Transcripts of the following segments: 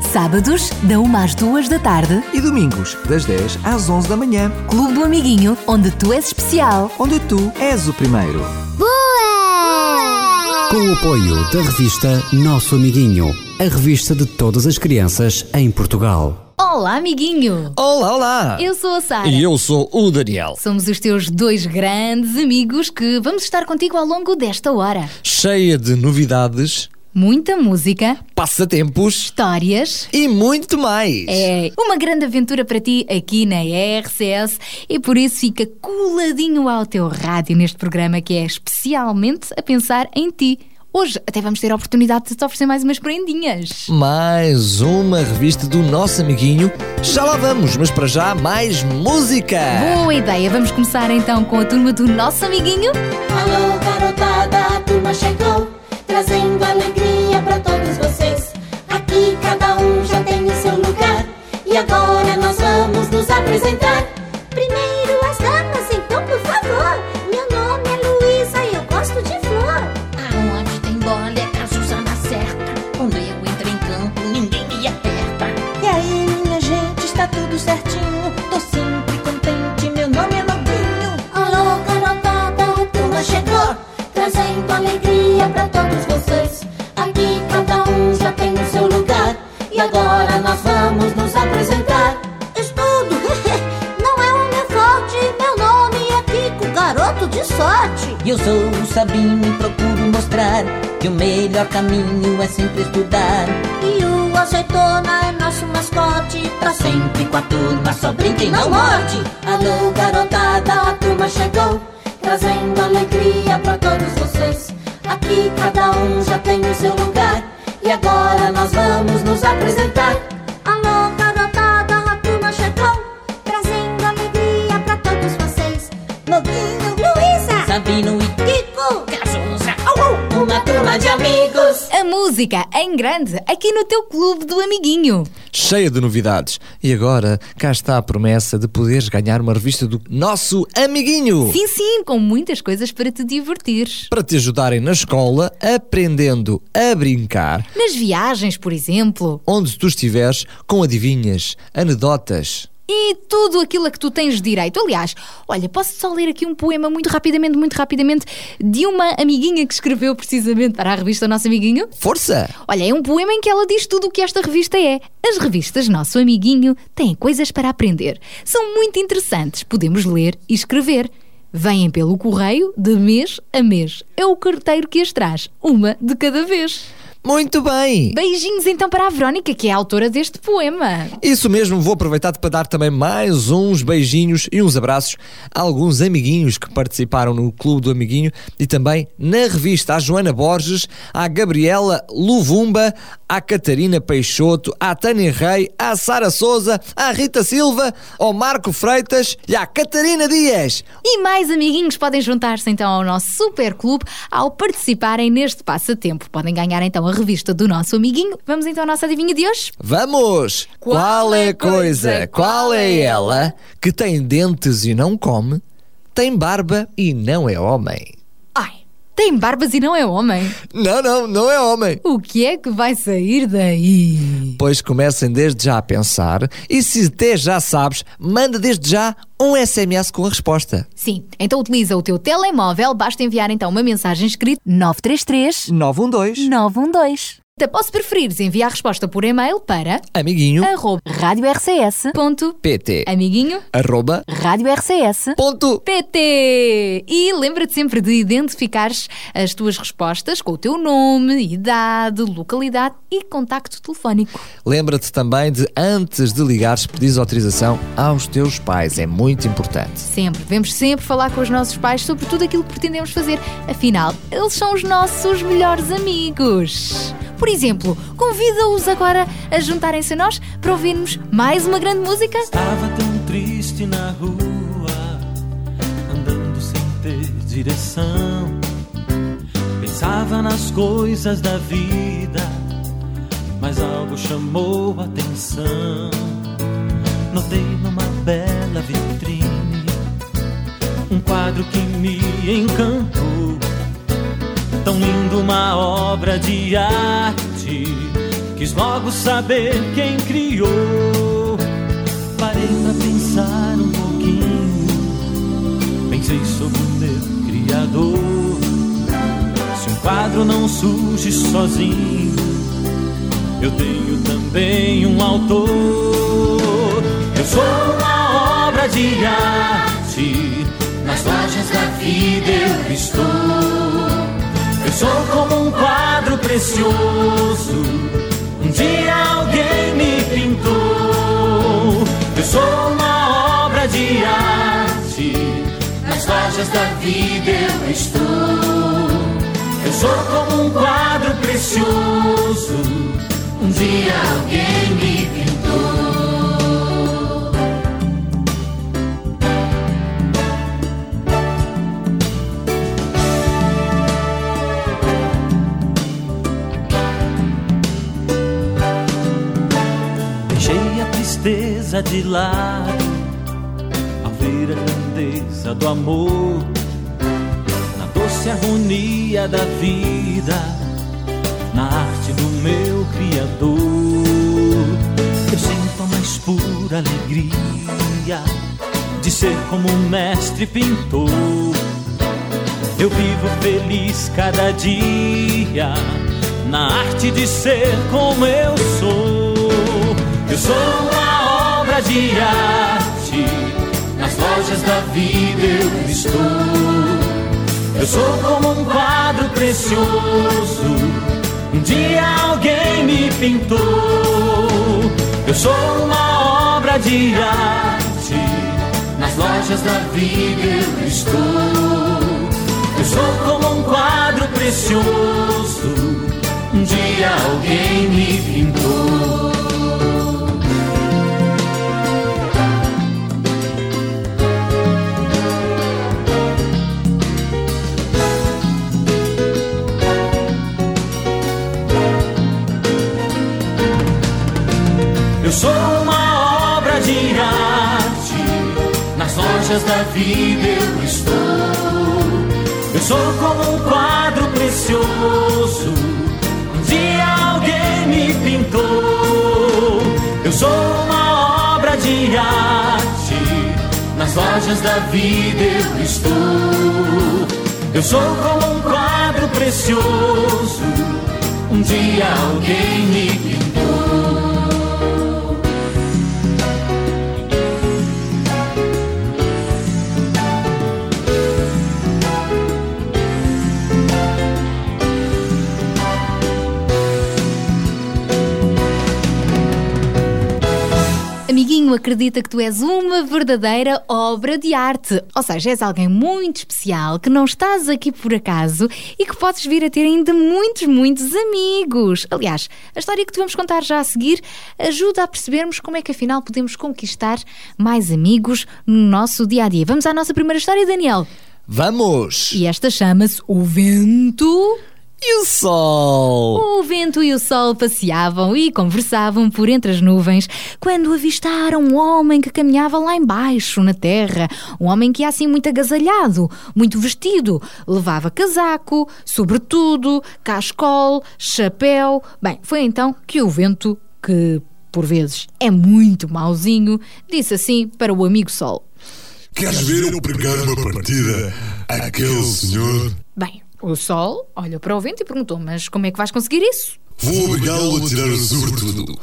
Sábados, da 1 às 2 da tarde, E domingos, das 10 às 11 da manhã, Clube do Amiguinho, onde tu és especial. onde tu és o primeiro. Boa! Com o apoio da revista Nosso Amiguinho, a revista de todas as crianças em Portugal. Olá, amiguinho. Olá, olá! Eu sou a Sara. E eu sou o Daniel. Somos os teus dois grandes amigos que vamos estar contigo ao longo desta hora. Cheia de novidades, Muita música, passatempos histórias. e muito mais. É uma grande aventura para ti aqui na RCS e por isso fica coladinho ao teu rádio neste programa que é especialmente a pensar em ti. Hoje até vamos ter a oportunidade de te oferecer mais umas prendinhas. Mais uma revista do nosso amiguinho. Já lá vamos, mas para já mais música. Boa ideia! Vamos começar então com a turma do nosso amiguinho. Alô, garotada, a turma chegou, trazendo alegria pra todos vocês. Aqui cada um já tem o seu lugar, e agora nós vamos nos apresentar. Melhor caminho é sempre estudar. E o azeitona é nosso mascote, tá sempre com a turma, só brinca e não morde. Alô, garotada, a turma chegou, trazendo alegria pra todos vocês. Aqui cada um já tem o seu lugar, e agora nós vamos nos apresentar. Música em grande aqui no teu clube do amiguinho. Cheia de novidades. E agora, cá está a promessa de poderes ganhar uma revista do nosso amiguinho. Sim, sim, com muitas coisas para te divertires. Para te ajudarem na escola, aprendendo a brincar, Nas viagens, por exemplo. onde tu estiveres, com adivinhas, anedotas. E tudo aquilo a que tu tens direito. Aliás, olha, posso só ler aqui um poema muito rapidamente, muito rapidamente, de uma amiguinha que escreveu precisamente para a revista Nosso Amiguinho? Força! Olha, é um poema em que ela diz tudo o que esta revista é. As revistas Nosso Amiguinho têm coisas para aprender. São muito interessantes, podemos ler e escrever. Vêm pelo correio de mês a mês. É o carteiro que as traz, uma de cada vez. Muito bem! Beijinhos então para a Verónica, que é a autora deste poema. Isso mesmo, vou aproveitar para dar também mais uns beijinhos e uns abraços a alguns amiguinhos que participaram no Clube do Amiguinho e também na revista, à Joana Borges, à Gabriela Luvumba, à Catarina Peixoto, à Tânia Rei, à Sara Souza, à Rita Silva, ao Marco Freitas e à Catarina Dias. E mais amiguinhos podem juntar-se então ao nosso super clube ao participarem neste passatempo. Podem ganhar então a revista do nosso amiguinho. Vamos então à nossa adivinha de hoje? Vamos! Qual é a coisa, qual é ela que tem dentes e não come, tem barba e não é homem? Tem barbas e não é homem. Não, não, não é homem. O que é que vai sair daí? Pois comecem desde já a pensar e se até já sabes, manda desde já um SMS com a resposta. Sim, então utiliza o teu telemóvel, basta enviar então uma mensagem escrita 933 912 912. Ou se preferires, envia a resposta por e-mail para Amiguinho, arroba Rádio RCS. ponto PT, amiguinho arroba, Rádio RCS. ponto. PT. E lembra-te sempre de identificares as tuas respostas com o teu nome, idade, localidade e contacto telefónico. Lembra-te também de, antes de ligares, pedires autorização aos teus pais. É muito importante. Sempre, devemos sempre falar com os nossos pais sobre tudo aquilo que pretendemos fazer. Afinal, eles são os nossos melhores amigos. Por exemplo, convida-os agora a juntarem-se a nós para ouvirmos mais uma grande música. Estava tão triste na rua, direção. Pensava nas coisas da vida, mas algo chamou a atenção. Notei numa bela vitrine um quadro que me encantou. Tão lindo, uma obra de arte. Quis logo saber quem criou. Parei pra pensar um pouquinho. Pensei sobre o meu Criador. Se um quadro não surge sozinho, eu tenho também um autor. Eu sou uma obra de arte. Nas lojas da vida eu estou. Sou como um quadro precioso. Um dia alguém me pintou. Eu sou uma obra de arte. Nas lojas da vida eu estou. Eu sou como um quadro precioso. Um dia alguém me pintou. Tristeza de lado ao ver a grandeza do amor na doce harmonia da vida, na arte do meu Criador. Eu sinto a mais pura alegria de ser como um mestre pintor. Eu vivo feliz cada dia na arte de ser como eu sou. Eu sou obra de arte, nas lojas da vida eu estou. Eu sou como um quadro precioso, um dia alguém me pintou. Eu sou uma obra de arte, nas lojas da vida eu estou. Eu sou como um quadro precioso, um dia alguém me pintou. Lojas da vida eu estou. Eu sou como um quadro precioso, um dia alguém me pintou. Eu sou uma obra de arte, nas lojas da vida eu estou. Eu sou como um quadro precioso, um dia alguém me pintou. Acredita que tu és uma verdadeira obra de arte. Ou seja, és alguém muito especial, que não estás aqui por acaso e que podes vir a ter ainda muitos, muitos amigos. Aliás, a história que te vamos contar já a seguir ajuda a percebermos como é que afinal podemos conquistar mais amigos no nosso dia a dia. Vamos à nossa primeira história, Daniel. Vamos! E esta chama-se O Vento. E o sol? O vento e o sol passeavam e conversavam por entre as nuvens quando avistaram um homem que caminhava lá embaixo, na terra. Um homem que ia assim muito agasalhado, muito vestido. Levava casaco, sobretudo, cascol, chapéu. Bem, foi então que o vento, que por vezes é muito mauzinho, disse assim para o amigo sol. Queres ver eu pregar uma partida àquele senhor? O sol olhou para o vento e perguntou: Mas como é que vais conseguir isso? Vou obrigá-lo a tirar o sobretudo.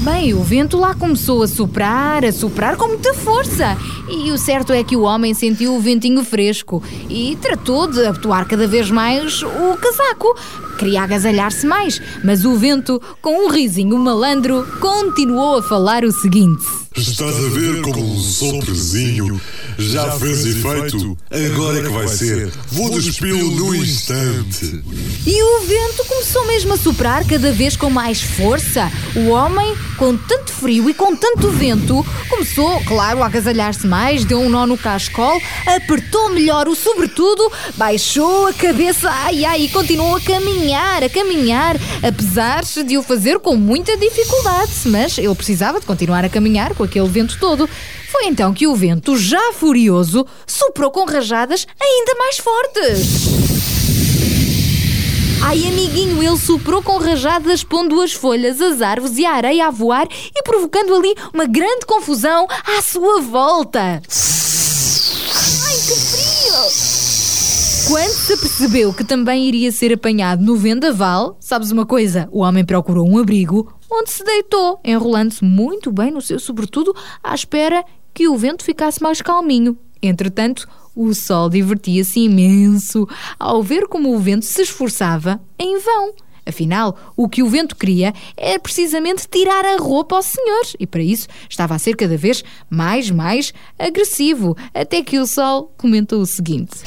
Bem, o vento lá começou a soprar, a soprar com muita força. E o certo é que o homem sentiu o ventinho fresco e tratou de abotoar cada vez mais o casaco. Queria agasalhar-se mais, mas o vento, com um risinho malandro, continuou a falar o seguinte: Estás a ver como um soprezinho já fez efeito? Agora é que vai ser. Vou despô-lo no instante. E o vento começou mesmo a soprar cada vez com mais força. O homem, com tanto frio e com tanto vento, começou, claro, a agasalhar-se mais, deu um nó no cascol, apertou melhor o sobretudo, baixou a cabeça, ai ai, e continuou a caminhar, a caminhar, apesar de o fazer com muita dificuldade. Mas ele precisava de continuar a caminhar com aquele vento todo. Foi então que o vento, já furioso, soprou com rajadas ainda mais fortes. Ai, amiguinho, ele soprou com rajadas, pondo as folhas, as árvores e a areia a voar e provocando ali uma grande confusão à sua volta. Ai, que frio! Quando se apercebeu que também iria ser apanhado no vendaval, sabes uma coisa? O homem procurou um abrigo onde se deitou, enrolando-se muito bem no seu sobretudo, à espera que o vento ficasse mais calminho. Entretanto, o sol divertia-se imenso ao ver como o vento se esforçava em vão. Afinal, o que o vento queria era precisamente tirar a roupa ao senhor, e para isso estava a ser cada vez mais, mais agressivo, até que o sol comentou o seguinte: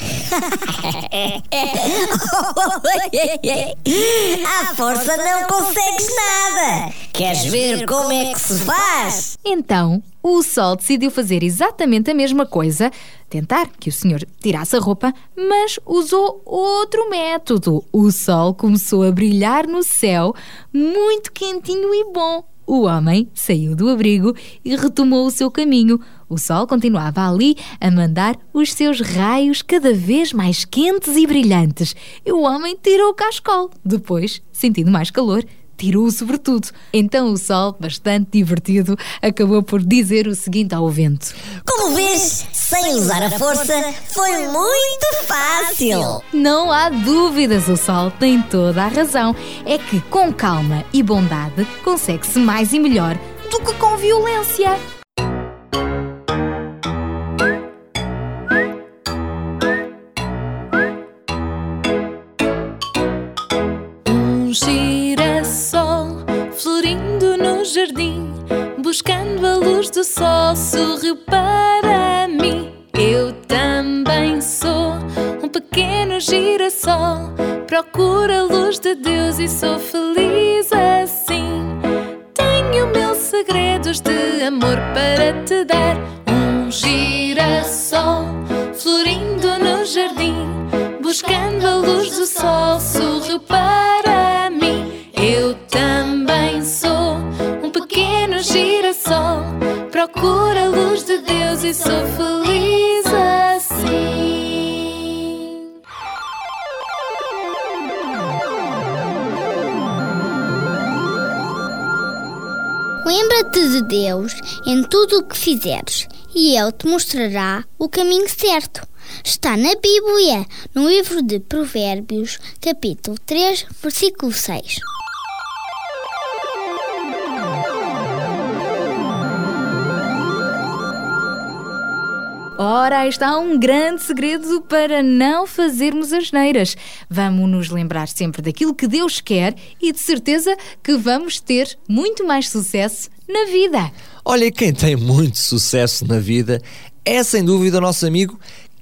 À força não consegues nada! Queres ver como é que se faz? Então, o Sol decidiu fazer exatamente a mesma coisa, tentar que o senhor tirasse a roupa, mas usou outro método. O Sol começou a brilhar no céu, muito quentinho e bom. O homem saiu do abrigo e retomou o seu caminho. O sol continuava ali a mandar os seus raios cada vez mais quentes e brilhantes. E o homem tirou o cascol. Depois, sentindo mais calor, tirou sobretudo. Então o sol, bastante divertido, acabou por dizer o seguinte ao vento: Como vês, sem usar a força, foi muito fácil. Não há dúvidas, o sol tem toda a razão. É que com calma e bondade consegue-se mais e melhor do que com violência. Jardim, buscando a luz do sol, sorriu para mim. Eu também sou um pequeno girassol, procuro a luz de Deus e sou feliz assim. Tenho mil segredos de amor para te dar. Um girassol florindo procuro a luz de Deus e sou feliz assim. Lembra-te de Deus em tudo o que fizeres, e Ele te mostrará o caminho certo. Está na Bíblia, no livro de Provérbios, capítulo 3, versículo 6. Ora, está um grande segredo para não fazermos as neiras. Vamos nos lembrar sempre daquilo que Deus quer e de certeza que vamos ter muito mais sucesso na vida. Olha, quem tem muito sucesso na vida é sem dúvida o nosso amigo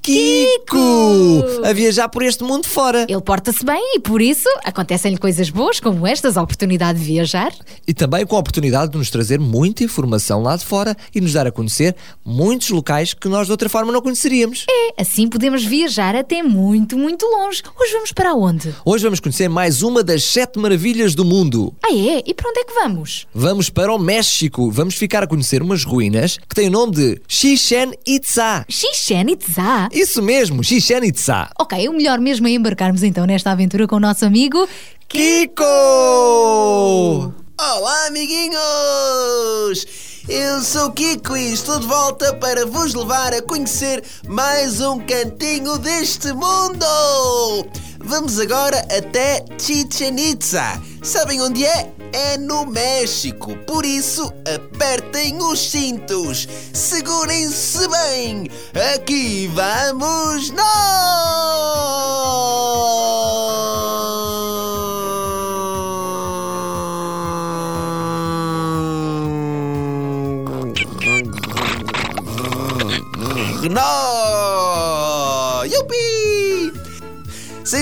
Kiko! A viajar por este mundo fora. Ele porta-se bem e por isso acontecem-lhe coisas boas como estas, a oportunidade de viajar. E também com a oportunidade de nos trazer muita informação lá de fora e nos dar a conhecer muitos locais que nós de outra forma não conheceríamos. É, assim podemos viajar até muito, muito longe. Hoje vamos para onde? Hoje vamos conhecer mais uma das sete maravilhas do mundo. Ah é? E para onde é que vamos? Vamos para o México. Vamos ficar a conhecer umas ruínas que têm o nome de Chichen Itza. Chichen Itza? Isso mesmo, Chichen Itza. Ok, o melhor mesmo é embarcarmos então nesta aventura com o nosso amigo Kiko! Olá, amiguinhos! Eu sou o Kiko e estou de volta para vos levar a conhecer mais um cantinho deste mundo! Vamos agora até Chichen Itza. Sabem onde é? É no México. Por isso, apertem os cintos. Segurem-se bem. Aqui vamos nós! Renault!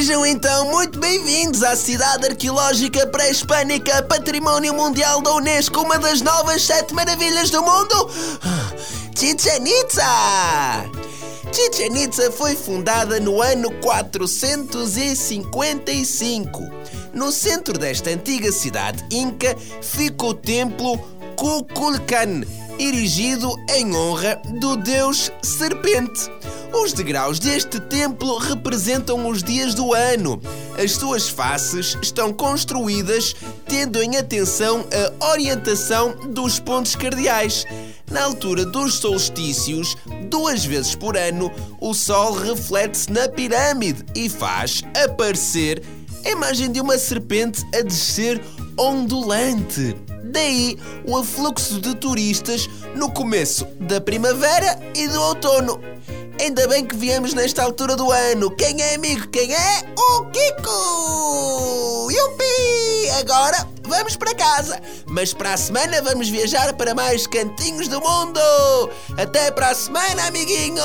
Sejam então muito bem-vindos à cidade arqueológica pré-hispânica, património mundial da Unesco, uma das novas sete maravilhas do mundo, Chichen Itza! Chichen Itza foi fundada no ano 455. No centro desta antiga cidade inca fica o templo Kukulkan, erigido em honra do deus serpente. Os degraus deste templo representam os dias do ano. As suas faces estão construídas tendo em atenção a orientação dos pontos cardeais. Na altura dos solstícios, duas vezes por ano, o Sol reflete-se na pirâmide e faz aparecer a imagem de uma serpente a descer ondulante. Daí o afluxo de turistas no começo da primavera e do outono. Ainda bem que viemos nesta altura do ano. Quem é amigo? Quem é? O Kiko! Yupi! Agora vamos para casa. Mas para a semana vamos viajar para mais cantinhos do mundo. Até para a semana, amiguinhos!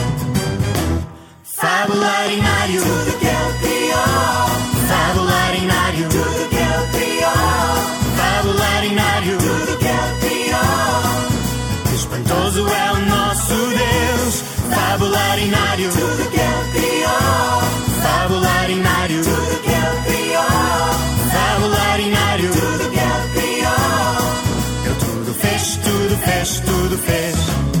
Fabularinário, tudo que ele criou. Fabularinário, tudo que ele criou. Fabularinário, tudo que ele criou. Espantoso é o nosso Deus. Fabularinário, tudo que ele criou. Fabularinário, tudo que ele criou. Fabularinário, tudo que ele criou. Ele tudo fez, tudo fez, tudo fez.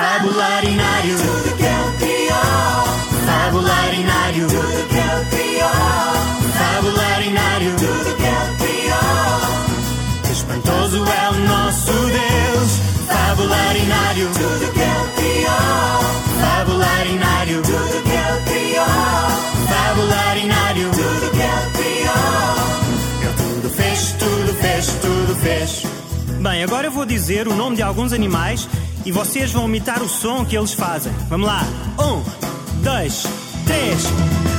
Fabularinário, tudo que ele criou. Fabularinário, tudo que ele criou. Fabularinário, tudo que ele criou. Espantoso é o nosso Deus. Fabularinário, tudo que ele criou. Fabularinário, tudo que ele criou. Fabularinário, tudo que ele criou. Ele tudo fez, tudo fez, tudo fez. Bem, agora eu vou dizer o nome de alguns animais e vocês vão imitar o som que eles fazem. Vamos lá. Um, dois, três.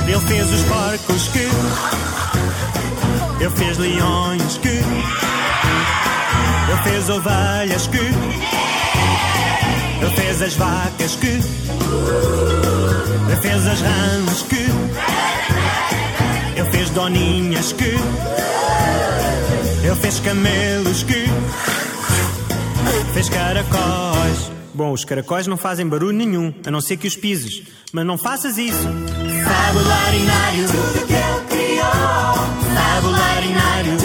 Ele fez os porcos que. Ele fez leões que. Ele fez ovelhas que. Ele fez as vacas que. Ele fez as rãs que. Ele fez doninhas que. Ele fez camelos que. Fez caracóis. Bom, os caracóis não fazem barulho nenhum, a não ser que os pises. Mas não faças isso. Fabularinário, tudo que ele criou. Fabularinário,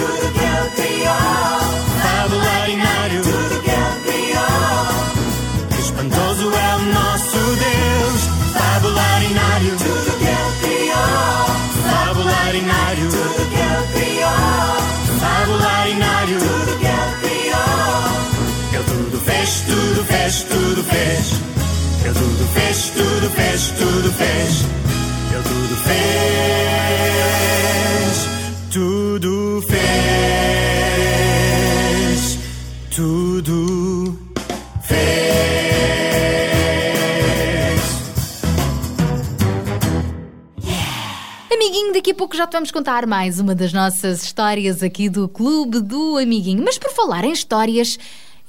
fez, tudo fez, tudo fez. Ele tudo fez, tudo fez, tudo fez. Ele tudo fez, tudo fez, tudo fez. Amiguinho, daqui a pouco já te vamos contar mais uma das nossas histórias aqui do Clube do Amiguinho. Mas por falar em histórias,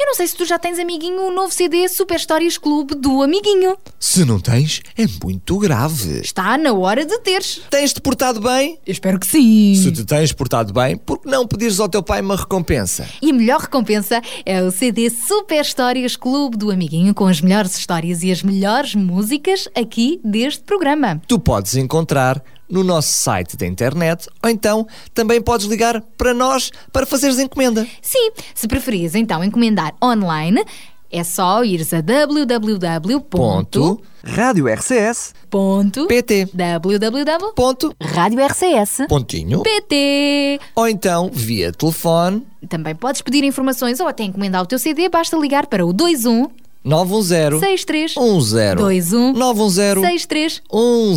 Eu não sei se tu já tens, amiguinho, o novo CD Super Histórias Clube do Amiguinho. Se não tens, é muito grave. Está na hora de teres. Tens-te portado bem? Eu espero que sim. Se te tens portado bem, por que não pedires ao teu pai uma recompensa? E a melhor recompensa é o CD Super Histórias Clube do Amiguinho com as melhores histórias e as melhores músicas aqui deste programa. Tu podes encontrar no nosso site da internet ou então também podes ligar para nós para fazeres encomenda. Sim, se preferires então encomendar online, é só ires a www. Ponto. Rádio RCS. Ponto. PT. www. Ponto. Rádio RCS. Pontinho. PT. Ou então via telefone Também podes pedir informações ou até encomendar o teu CD, basta ligar para o 21 910 63 10 21 910 63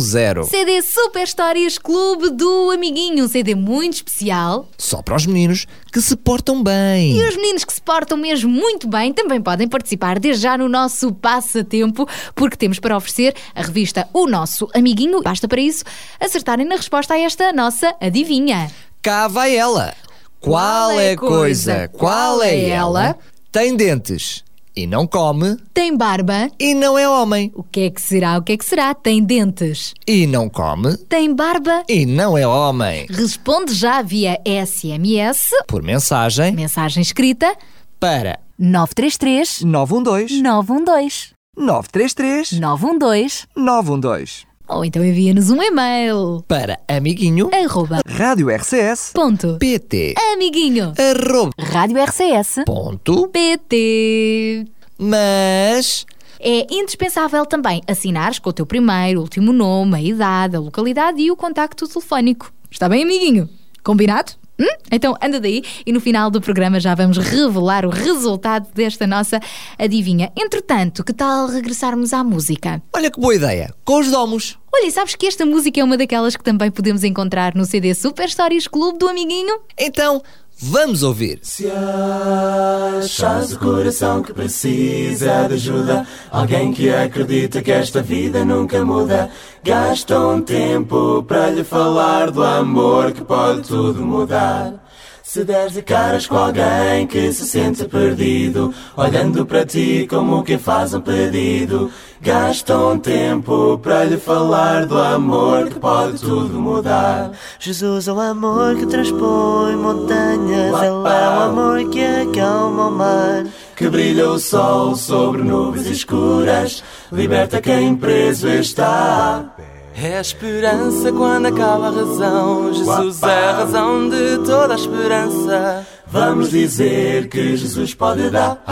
10 CD Super Histórias Clube do Amiguinho, um CD muito especial. Só para os meninos que se portam bem. E os meninos que se portam mesmo muito bem também podem participar desde já no nosso passatempo, porque temos para oferecer a revista O Nosso Amiguinho. Basta para isso acertarem na resposta a esta nossa adivinha. Cá vai ela. Qual é a coisa? Qual é ela? Tem dentes e não come Tem barba? e não é homem. O que é que será? O que é que será? Tem dentes? E não come Tem barba? e não é homem. Responde já via SMS, Por mensagem mensagem escrita, para 933 912 912 933 912 912. Ou então envia-nos um e-mail. para amiguinho Arroba Rádio RCS. ponto pt amiguinho arroba Rádio RCS. ponto pt. mas É indispensável também assinares com o teu primeiro, último nome, a idade, a localidade e o contacto telefónico. Está bem, amiguinho? Combinado? Hum? Então anda daí e no final do programa já vamos revelar o resultado desta nossa adivinha. Entretanto, que tal regressarmos à música? olha que boa ideia. Com os domos. Olha, e sabes que esta música é uma daquelas que também podemos encontrar no CD Super Stories Clube do Amiguinho? Então, vamos ouvir. Se achas o coração que precisa de ajuda, alguém que acredita que esta vida nunca muda, gasta um tempo para lhe falar do amor que pode tudo mudar. Se deres de caras com alguém que se sente perdido, olhando para ti como quem faz um pedido, gasta um tempo para lhe falar do amor que pode tudo mudar. Jesus é o amor que transpõe montanhas, Ele é o amor que acalma o mar. Que brilha o sol sobre nuvens escuras, liberta quem preso está. É a esperança quando acaba a razão. Jesus é a razão de toda a esperança. Vamos dizer que Jesus pode dar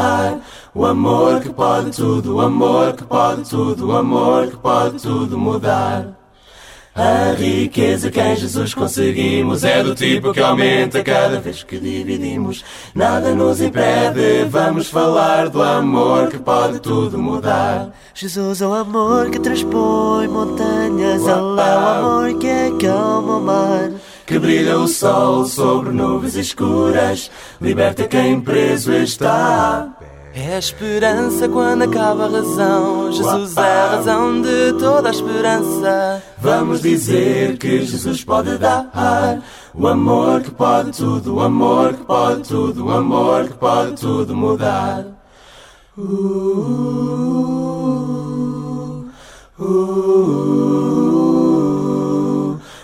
o amor que pode tudo, o amor que pode tudo, o amor que pode tudo mudar. A riqueza que em Jesus conseguimos é do tipo que aumenta cada vez que dividimos. Nada nos impede, vamos falar do amor que pode tudo mudar. Jesus é o amor que transpõe montanhas, Ele é o amor que acalma o mar. Que brilha o sol sobre nuvens escuras, liberta quem preso está. É a esperança quando acaba a razão. Jesus é a razão de toda a esperança. Vamos dizer que Jesus pode dar o amor que pode tudo, o amor que pode tudo, o amor que pode tudo mudar. Uh, uh, uh,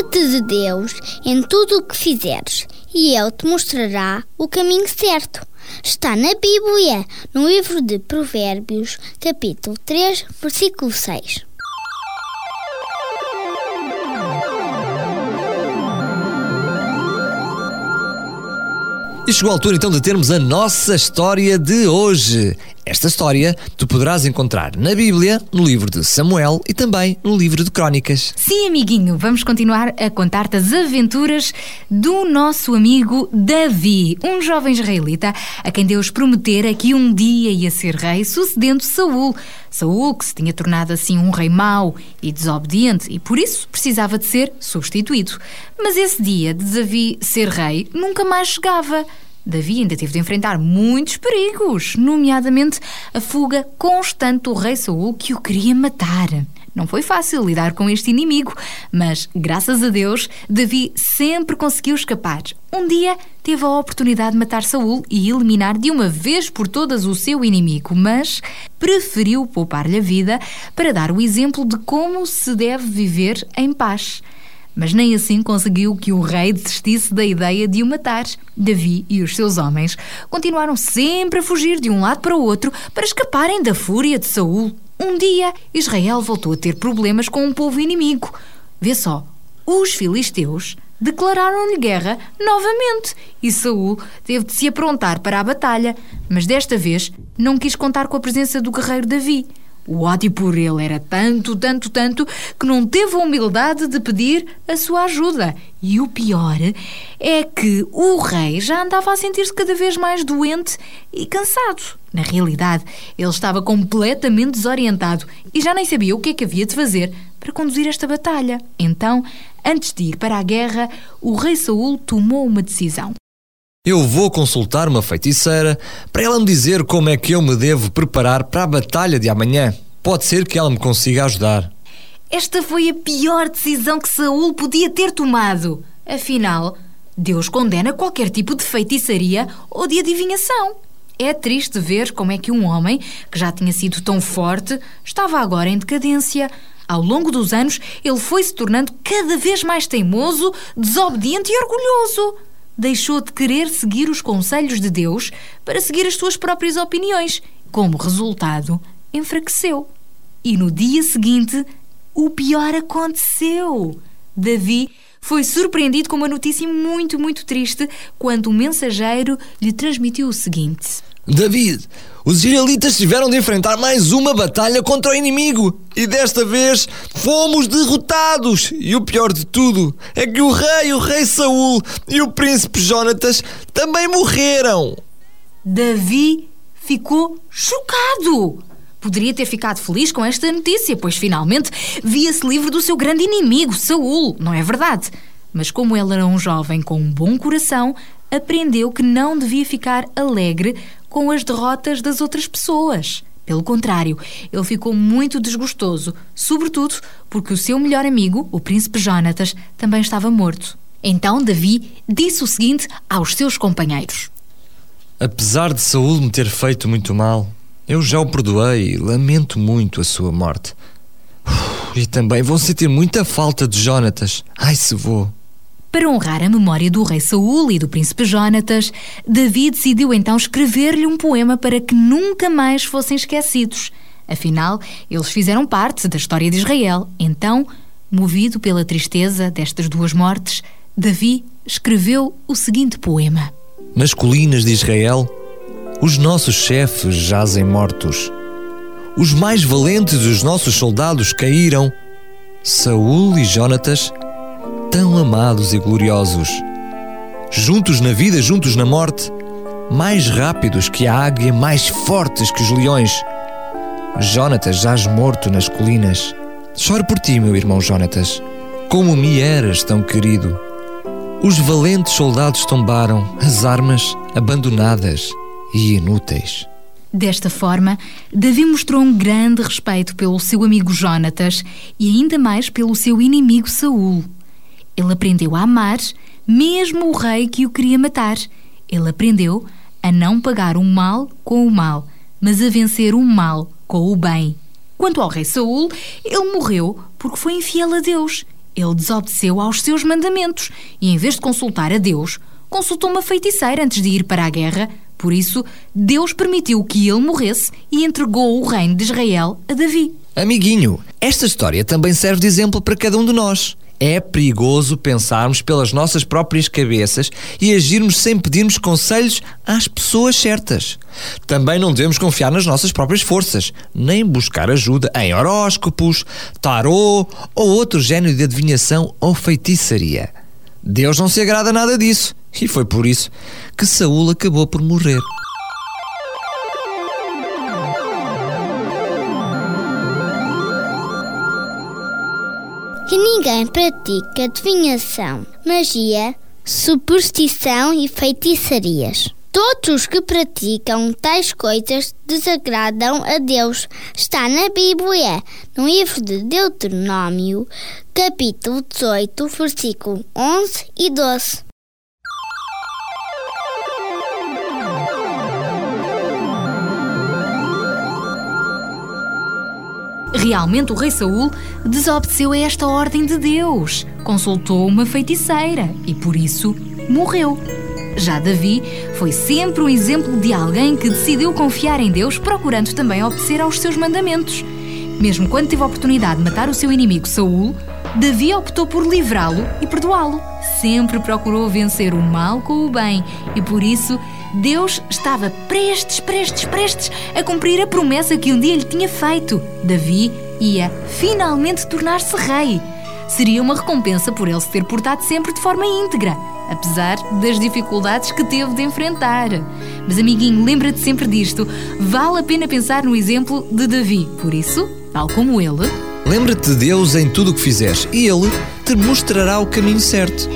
Lembra-te de Deus em tudo o que fizeres, e Ele te mostrará o caminho certo. Está na Bíblia, no livro de Provérbios, capítulo 3, versículo 6. E chegou a altura então de termos a nossa história de hoje. Esta história tu poderás encontrar na Bíblia, no livro de Samuel e também no livro de Crónicas. Sim, amiguinho, vamos continuar a contar-te as aventuras do nosso amigo Davi, um jovem israelita a quem Deus prometera que um dia ia ser rei, sucedendo Saul. Saul, que se tinha tornado assim um rei mau e desobediente e por isso precisava de ser substituído. Mas esse dia de Davi ser rei nunca mais chegava. Davi ainda teve de enfrentar muitos perigos, nomeadamente a fuga constante do rei Saul que o queria matar. Não foi fácil lidar com este inimigo, mas graças a Deus, Davi sempre conseguiu escapar. Um dia teve a oportunidade de matar Saul e eliminar de uma vez por todas o seu inimigo, mas preferiu poupar-lhe a vida para dar o exemplo de como se deve viver em paz mas nem assim conseguiu que o rei desistisse da ideia de o matar. Davi e os seus homens continuaram sempre a fugir de um lado para o outro para escaparem da fúria de Saul. Um dia, Israel voltou a ter problemas com um povo inimigo. Vê só, os filisteus declararam-lhe guerra novamente e Saul teve de se aprontar para a batalha, mas desta vez não quis contar com a presença do guerreiro Davi. O ódio por ele era tanto, tanto, tanto que não teve a humildade de pedir a sua ajuda. E o pior é que o rei já andava a sentir-se cada vez mais doente e cansado. Na realidade, ele estava completamente desorientado e já nem sabia o que é que havia de fazer para conduzir esta batalha. Então, antes de ir para a guerra, o rei Saul tomou uma decisão. Eu vou consultar uma feiticeira para ela me dizer como é que eu me devo preparar para a batalha de amanhã. Pode ser que ela me consiga ajudar. Esta foi a pior decisão que Saul podia ter tomado. Afinal, Deus condena qualquer tipo de feitiçaria ou de adivinhação. É triste ver como é que um homem, que já tinha sido tão forte, estava agora em decadência. Ao longo dos anos, ele foi se tornando cada vez mais teimoso, desobediente e orgulhoso deixou de querer seguir os conselhos de Deus para seguir as suas próprias opiniões. Como resultado, enfraqueceu. E no dia seguinte, o pior aconteceu. Davi foi surpreendido com uma notícia muito, muito triste quando o mensageiro lhe transmitiu o seguinte: David, os israelitas tiveram de enfrentar mais uma batalha contra o inimigo e desta vez fomos derrotados. E o pior de tudo é que o rei, o rei Saul e o príncipe Jonatas também morreram. Davi ficou chocado. Poderia ter ficado feliz com esta notícia, pois finalmente via-se livre do seu grande inimigo, Saul, não é verdade? Mas como ele era um jovem com um bom coração, aprendeu que não devia ficar alegre com as derrotas das outras pessoas. Pelo contrário, ele ficou muito desgostoso, sobretudo porque o seu melhor amigo, o príncipe Jonatas, também estava morto. Então Davi disse o seguinte aos seus companheiros: Apesar de Saul me ter feito muito mal, eu já o perdoei e lamento muito a sua morte. E também vou sentir muita falta de Jonatas. Ai, se vou. Para honrar a memória do rei Saul e do príncipe Jonatas, Davi decidiu então escrever-lhe um poema para que nunca mais fossem esquecidos. Afinal, eles fizeram parte da história de Israel. Então, movido pela tristeza destas duas mortes, Davi escreveu o seguinte poema: Nas colinas de Israel, os nossos chefes jazem mortos. Os mais valentes dos nossos soldados caíram. Saul e Jonatas tão amados e gloriosos. Juntos na vida, juntos na morte, mais rápidos que a águia, mais fortes que os leões. Jonatas jaz morto nas colinas. Choro por ti, meu irmão Jonatas, como me eras tão querido. Os valentes soldados tombaram, as armas abandonadas e inúteis. Desta forma, Davi mostrou um grande respeito pelo seu amigo Jonatas e ainda mais pelo seu inimigo Saul. Ele aprendeu a amar, mesmo o rei que o queria matar. Ele aprendeu a não pagar o mal com o mal, mas a vencer o mal com o bem. Quanto ao rei Saul, ele morreu porque foi infiel a Deus. Ele desobedeceu aos seus mandamentos e, em vez de consultar a Deus, consultou uma feiticeira antes de ir para a guerra. Por isso, Deus permitiu que ele morresse e entregou o reino de Israel a Davi. Amiguinho, esta história também serve de exemplo para cada um de nós. É perigoso pensarmos pelas nossas próprias cabeças e agirmos sem pedirmos conselhos às pessoas certas. Também não devemos confiar nas nossas próprias forças, nem buscar ajuda em horóscopos, tarô ou outro género de adivinhação ou feitiçaria. Deus não se agrada nada disso, e foi por isso que Saul acabou por morrer. Ninguém pratica adivinhação, magia, superstição e feitiçarias. Todos os que praticam tais coisas desagradam a Deus. Está na Bíblia, no livro de Deuteronômio, capítulo 18, versículo 11 e 12. Realmente o rei Saul desobedeceu a esta ordem de Deus, consultou uma feiticeira e por isso morreu. Já Davi foi sempre um exemplo de alguém que decidiu confiar em Deus, procurando também obedecer aos seus mandamentos. Mesmo quando teve a oportunidade de matar o seu inimigo Saul, Davi optou por livrá-lo e perdoá-lo. Sempre procurou vencer o mal com o bem e por isso Deus estava prestes, prestes, prestes a cumprir a promessa que um dia lhe tinha feito. Davi ia finalmente tornar-se rei. Seria uma recompensa por ele se ter portado sempre de forma íntegra, apesar das dificuldades que teve de enfrentar. Mas, amiguinho, lembra-te sempre disto. Vale a pena pensar no exemplo de Davi. Por isso, tal como ele, Lembra-te de Deus em tudo o que fizeres e Ele te mostrará o caminho certo.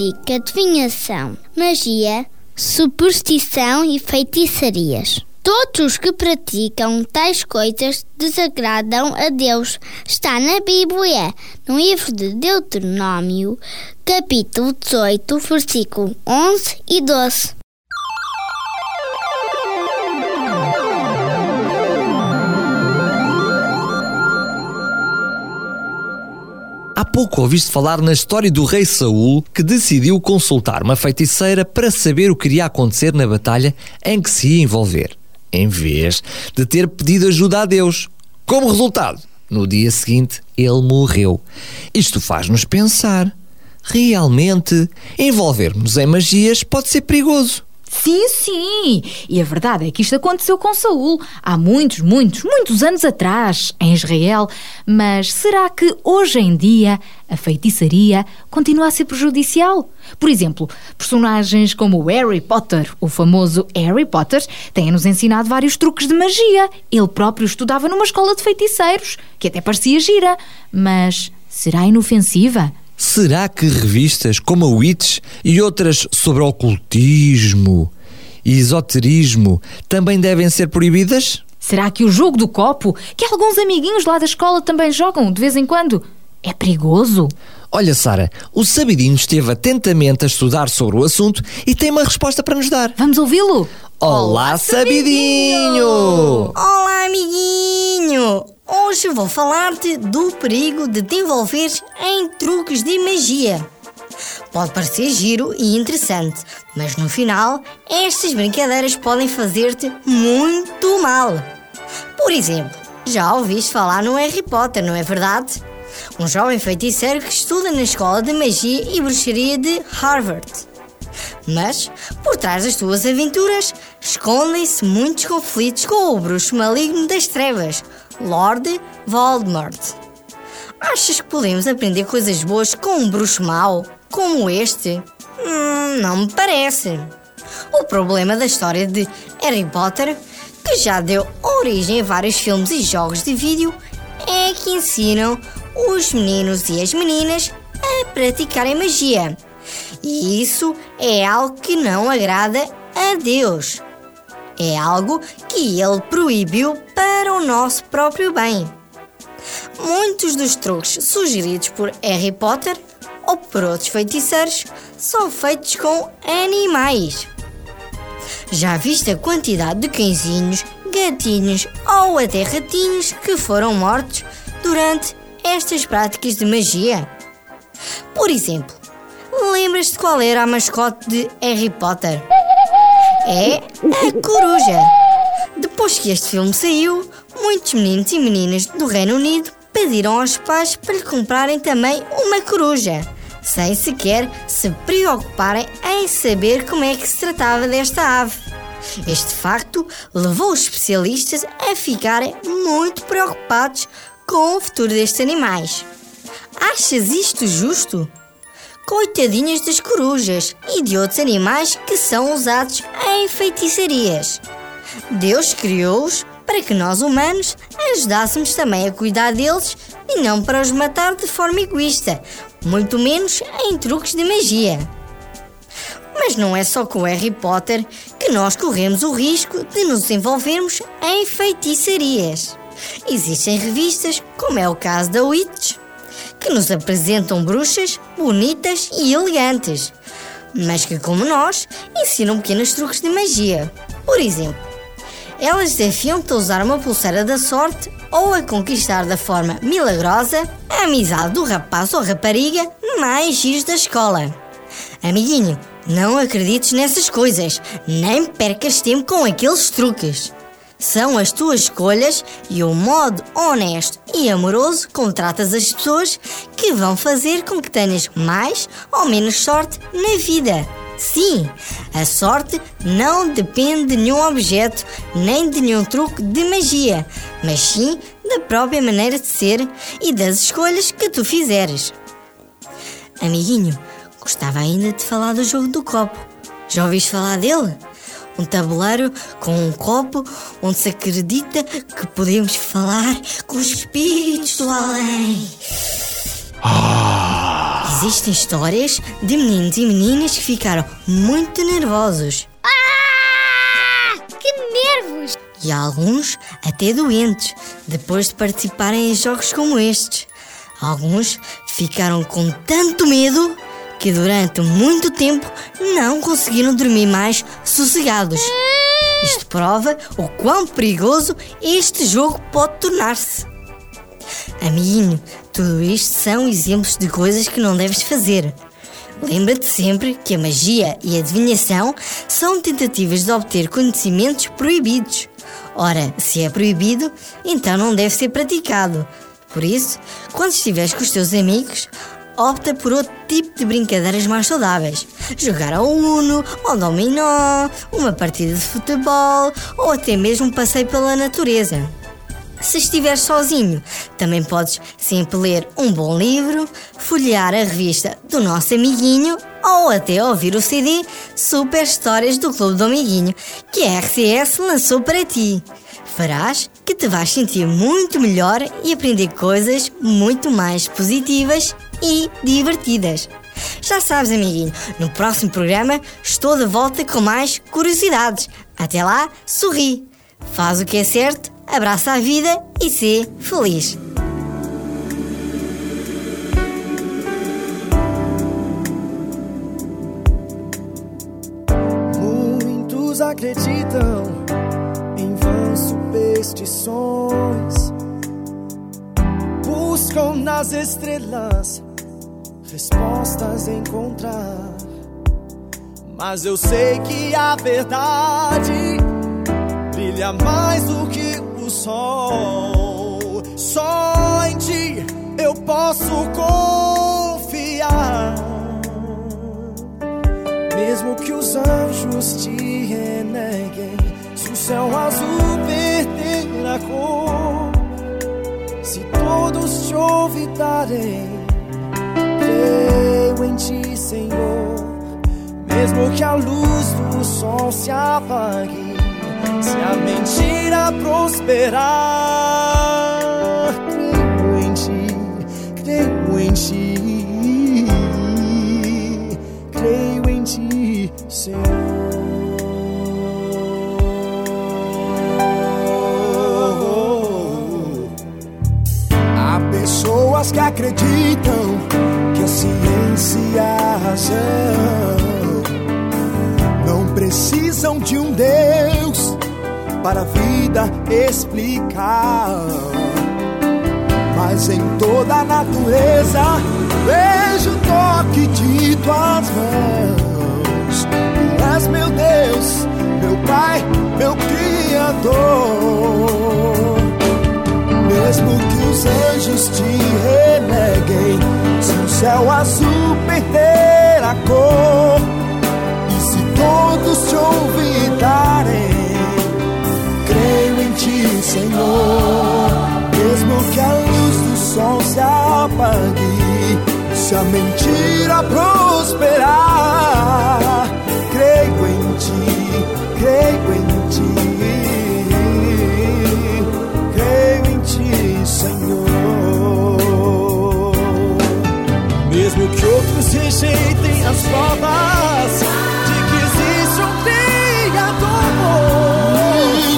Pratica adivinhação, magia, superstição e feitiçarias. Todos os que praticam tais coisas desagradam a Deus. Está na Bíblia, no livro de Deuteronômio, capítulo 18, versículo 11 e 12. Pouco ouviste falar na história do rei Saul que decidiu consultar uma feiticeira para saber o que iria acontecer na batalha em que se ia envolver, em vez de ter pedido ajuda a Deus. Como resultado, no dia seguinte ele morreu. Isto faz-nos pensar. Realmente, envolvermos em magias pode ser perigoso. Sim, sim. E a verdade é que isto aconteceu com Saul há muitos, muitos, muitos anos atrás, em Israel. Mas será que hoje em dia a feitiçaria continua a ser prejudicial? Por exemplo, personagens como Harry Potter, o famoso Harry Potter, têm-nos ensinado vários truques de magia. Ele próprio estudava numa escola de feiticeiros, que até parecia gira. Mas será inofensiva? Será que revistas como a Witch e outras sobre ocultismo e esoterismo também devem ser proibidas? Será que o jogo do copo, que alguns amiguinhos lá da escola também jogam de vez em quando, é perigoso? Olha, Sara, o Sabidinho esteve atentamente a estudar sobre o assunto e tem uma resposta para nos dar. Vamos ouvi-lo? Olá, Sabidinho! Olá, amiguinho! Hoje vou falar-te do perigo de te envolveres em truques de magia. Pode parecer giro e interessante, mas no final, estas brincadeiras podem fazer-te muito mal. Por exemplo, já ouviste falar no Harry Potter, não é verdade? Um jovem feiticeiro que estuda na escola de magia e bruxaria de Harvard. Mas, por trás das tuas aventuras, escondem-se muitos conflitos com o bruxo maligno das trevas, Lord Voldemort. Achas que podemos aprender coisas boas com um bruxo mau, como este? Hum, não me parece. O problema da história de Harry Potter, que já deu origem a vários filmes e jogos de vídeo, é que ensinam os meninos e as meninas a praticarem magia. E isso é algo que não agrada a Deus. É algo que ele proibiu para o nosso próprio bem. Muitos dos truques sugeridos por Harry Potter ou por outros feiticeiros são feitos com animais. Já viste a quantidade de cãezinhos, gatinhos ou até ratinhos que foram mortos durante estas práticas de magia? Por exemplo, lembras-te qual era a mascote de Harry Potter? É a coruja. Depois que este filme saiu, muitos meninos e meninas do Reino Unido pediram aos pais para lhe comprarem também uma coruja, sem sequer se preocuparem em saber como é que se tratava desta ave. Este facto levou os especialistas a ficarem muito preocupados com o futuro destes animais. Achas isto justo? Coitadinhas das corujas e de outros animais que são usados em feitiçarias. Deus criou-os para que nós humanos ajudássemos também a cuidar deles e não para os matar de forma egoísta, muito menos em truques de magia. Mas não é só com Harry Potter que nós corremos o risco de nos envolvermos em feitiçarias. Existem revistas, como é o caso da Witch, que nos apresentam bruxas bonitas e elegantes, mas que, como nós, ensinam pequenos truques de magia. Por exemplo, elas desafiam-te a usar uma pulseira da sorte ou a conquistar da forma milagrosa a amizade do rapaz ou rapariga mais giros da escola. Amiguinho, não acredites nessas coisas, nem percas tempo com aqueles truques. São as tuas escolhas e o modo honesto e amoroso como tratas as pessoas que vão fazer com que tenhas mais ou menos sorte na vida. Sim, a sorte não depende de nenhum objeto nem de nenhum truque de magia, mas sim da própria maneira de ser e das escolhas que tu fizeres. Amiguinho, gostava ainda de falar do jogo do copo. Já ouviste falar dele? Um tabuleiro com um copo onde se acredita que podemos falar com os espíritos do além. Existem histórias de meninos e meninas que ficaram muito nervosos Ah! Que nervos! e alguns até doentes depois de participarem em jogos como estes. Alguns ficaram com tanto medo que durante muito tempo não conseguiram dormir mais sossegados. Isto prova o quão perigoso este jogo pode tornar-se. Amiguinho, tudo isto são exemplos de coisas que não deves fazer. Lembra-te sempre que a magia e a adivinhação são tentativas de obter conhecimentos proibidos. Ora, se é proibido, então não deve ser praticado. Por isso, quando estiveres com os teus amigos, opta por outro tipo de brincadeiras mais saudáveis. Jogar ao Uno, ao Dominó, uma partida de futebol ou até mesmo um passeio pela natureza. Se estiveres sozinho, também podes sempre ler um bom livro, folhear a revista do nosso amiguinho ou até ouvir o CD Super Histórias do Clube do Amiguinho que a RCS lançou para ti. Farás que te vais sentir muito melhor e aprender coisas muito mais positivas e divertidas. Já sabes, amiguinho, no próximo programa estou de volta com mais curiosidades. Até lá, sorri, faz o que é certo, abraça a vida e sê feliz. Muitos acreditam em vãs superstições. Buscam nas estrelas respostas encontrar. Mas eu sei que a verdade brilha mais do que o sol. Só em ti eu posso confiar. Mesmo que os anjos te reneguem, se o céu azul perder a cor, se todos te ouvidarem, creio em ti, Senhor. Mesmo que a luz do sol se apague, se a mentira prosperar, creio em ti, creio em ti, creio em ti, Senhor. Pessoas que acreditam ciência e a razão não precisam de um Deus para a vida explicar. Mas em toda a natureza vejo o toque de tuas mãos. Tu és meu Deus, meu Pai, meu Criador. Mesmo que os anjos te reneguem, se o céu azul perder a cor, e se todos te ouvidarem, creio em ti, Senhor. Mesmo que a luz do sol se apague, se a mentira prosperar, rejeitem as provas de que existe um Criador,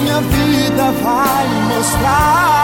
minha vida vai mostrar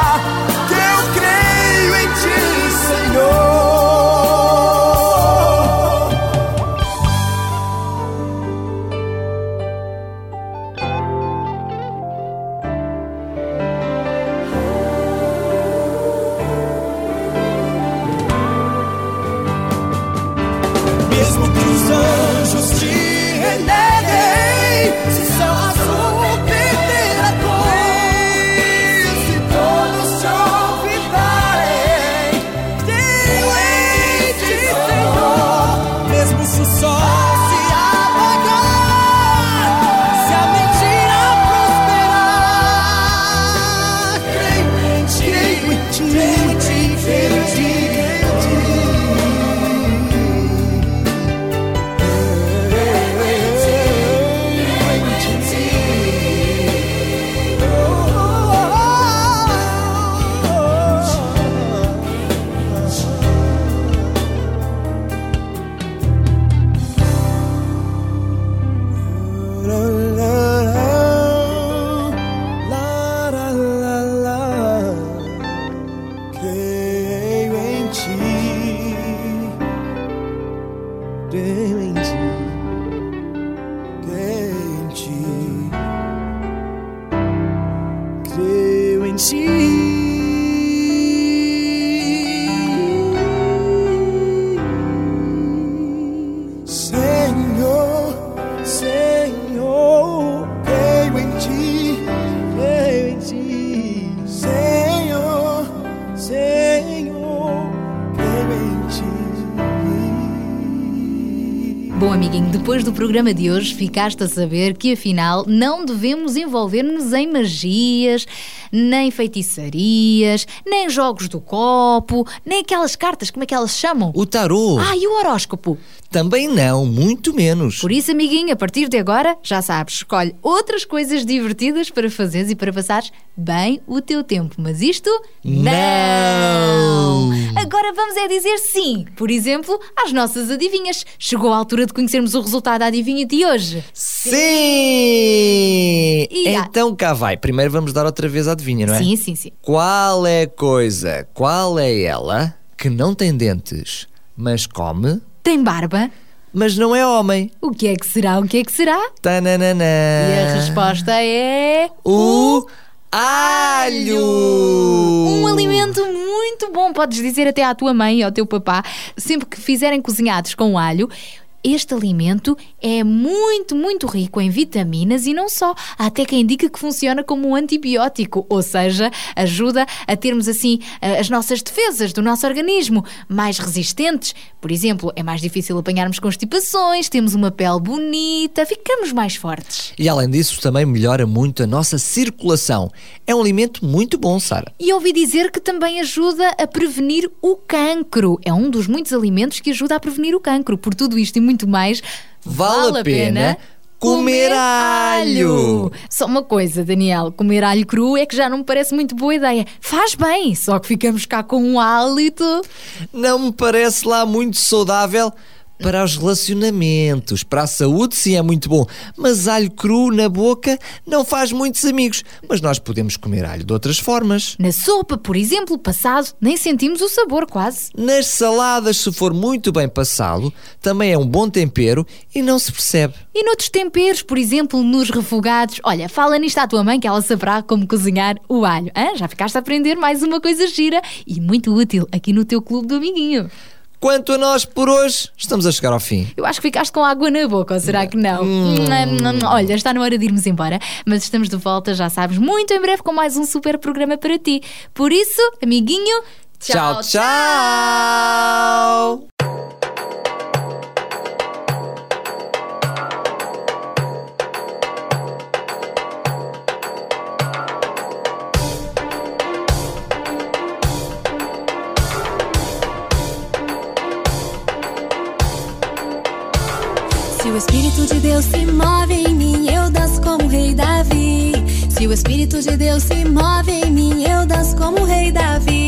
depois do programa de hoje ficaste a saber que afinal não devemos envolver-nos em magias, nem feitiçarias, nem jogos do copo, nem aquelas cartas, como é que elas se chamam? O tarô. Ah, e o horóscopo? Também não, muito menos. Por isso, amiguinho, a partir de agora, já sabes, escolhe outras coisas divertidas para fazeres e para passares bem o teu tempo. Mas isto, Não! Agora vamos é dizer sim. Por exemplo, às nossas adivinhas. Chegou a altura de conhecermos o resultado da adivinha de hoje. Sim! E Então cá vai. Primeiro vamos dar outra vez a adivinha, não é? Sim, sim, sim. Qual é a coisa, qual é ela que não tem dentes, mas come, Tem barba? mas não é homem? O que é que será? O que é que será? Tananana. E a resposta é. O alho! Um alimento muito bom, podes dizer até à tua mãe ou ao teu papá, sempre que fizerem cozinhados com alho. Este alimento é muito, muito rico em vitaminas e não só. Há até quem indica que funciona como um antibiótico, ou seja, ajuda a termos assim eh, as nossas defesas do nosso organismo mais resistentes. Por exemplo, é mais difícil apanharmos constipações, temos uma pele bonita, ficamos mais fortes. E além disso, também melhora muito a nossa circulação. É um alimento muito bom, Sara. E ouvi dizer que também ajuda a prevenir o cancro. É um dos muitos alimentos que ajuda a prevenir o cancro. Por tudo isto e muito mais, Vale a pena comer alho. Só uma coisa, Daniel, comer alho cru é que já não me parece muito boa ideia. Faz bem, só que ficamos cá com um hálito. Não me parece lá muito saudável para os relacionamentos. Para a saúde, sim, é muito bom. Mas alho cru na boca não faz muitos amigos. Mas nós podemos comer alho de outras formas. Na sopa, por exemplo, passado, nem sentimos o sabor quase. Nas saladas, se for muito bem passado, também é um bom tempero e não se percebe. E noutros temperos, por exemplo, nos refogados. Olha, fala nisto à tua mãe que ela saberá como cozinhar o alho. Hã? Já ficaste a aprender mais uma coisa gira e muito útil aqui no teu clube do amiguinho. Quanto a nós, por hoje, estamos a chegar ao fim. Eu acho que ficaste com água na boca, ou será que não? Hum. Olha, está na hora de irmos embora, mas estamos de volta, já sabes, muito em breve com mais um super programa para ti. Por isso, amiguinho, Tchau, tchau! Se Espírito de Deus se move em mim, eu danço como o rei Davi. Se o Espírito de Deus se move em mim, eu danço como o rei Davi.